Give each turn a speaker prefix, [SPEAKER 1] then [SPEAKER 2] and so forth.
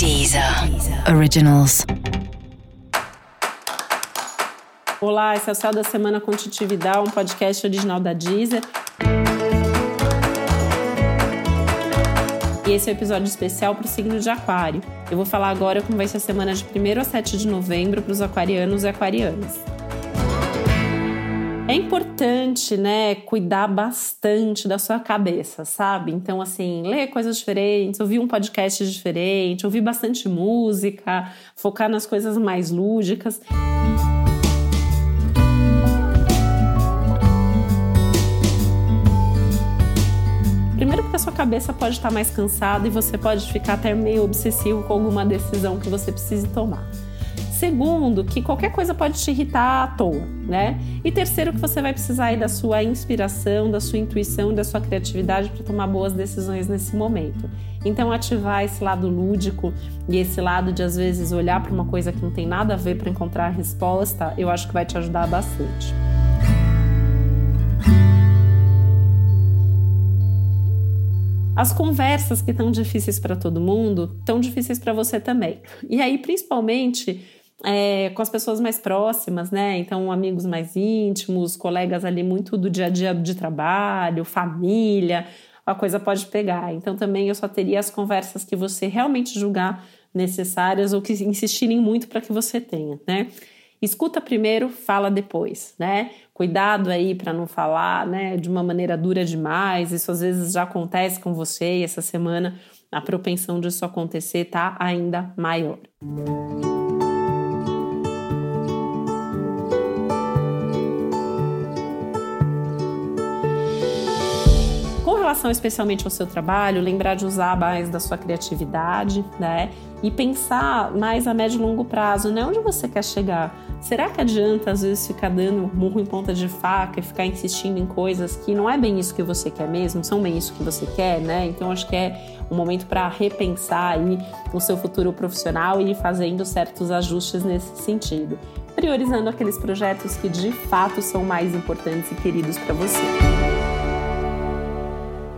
[SPEAKER 1] Deezer Originals.
[SPEAKER 2] Olá, esse é o Céu da Semana com Titividade, um podcast original da Deezer. E esse é o um episódio especial para o signo de Aquário. Eu vou falar agora como vai ser a semana de 1 a 7 de novembro para os aquarianos e aquarianas. É importante, né, cuidar bastante da sua cabeça, sabe? Então, assim, ler coisas diferentes, ouvir um podcast diferente, ouvir bastante música, focar nas coisas mais lúdicas. Primeiro porque a sua cabeça pode estar mais cansada e você pode ficar até meio obsessivo com alguma decisão que você precise tomar. Segundo, que qualquer coisa pode te irritar à toa, né? E terceiro, que você vai precisar aí da sua inspiração, da sua intuição, da sua criatividade para tomar boas decisões nesse momento. Então, ativar esse lado lúdico e esse lado de às vezes olhar para uma coisa que não tem nada a ver para encontrar a resposta, eu acho que vai te ajudar bastante. As conversas que estão difíceis para todo mundo, estão difíceis para você também. E aí, principalmente, é, com as pessoas mais próximas, né? Então, amigos mais íntimos, colegas ali muito do dia a dia de trabalho, família, a coisa pode pegar. Então, também eu só teria as conversas que você realmente julgar necessárias ou que insistirem muito para que você tenha, né? Escuta primeiro, fala depois, né? Cuidado aí para não falar, né, de uma maneira dura demais. Isso às vezes já acontece com você e essa semana a propensão disso acontecer tá ainda maior. Relação especialmente ao seu trabalho, lembrar de usar mais da sua criatividade, né? E pensar mais a médio e longo prazo, né? Onde você quer chegar? Será que adianta às vezes ficar dando murro em ponta de faca e ficar insistindo em coisas que não é bem isso que você quer mesmo, são bem isso que você quer, né? Então acho que é um momento para repensar aí o seu futuro profissional e ir fazendo certos ajustes nesse sentido, priorizando aqueles projetos que de fato são mais importantes e queridos para você.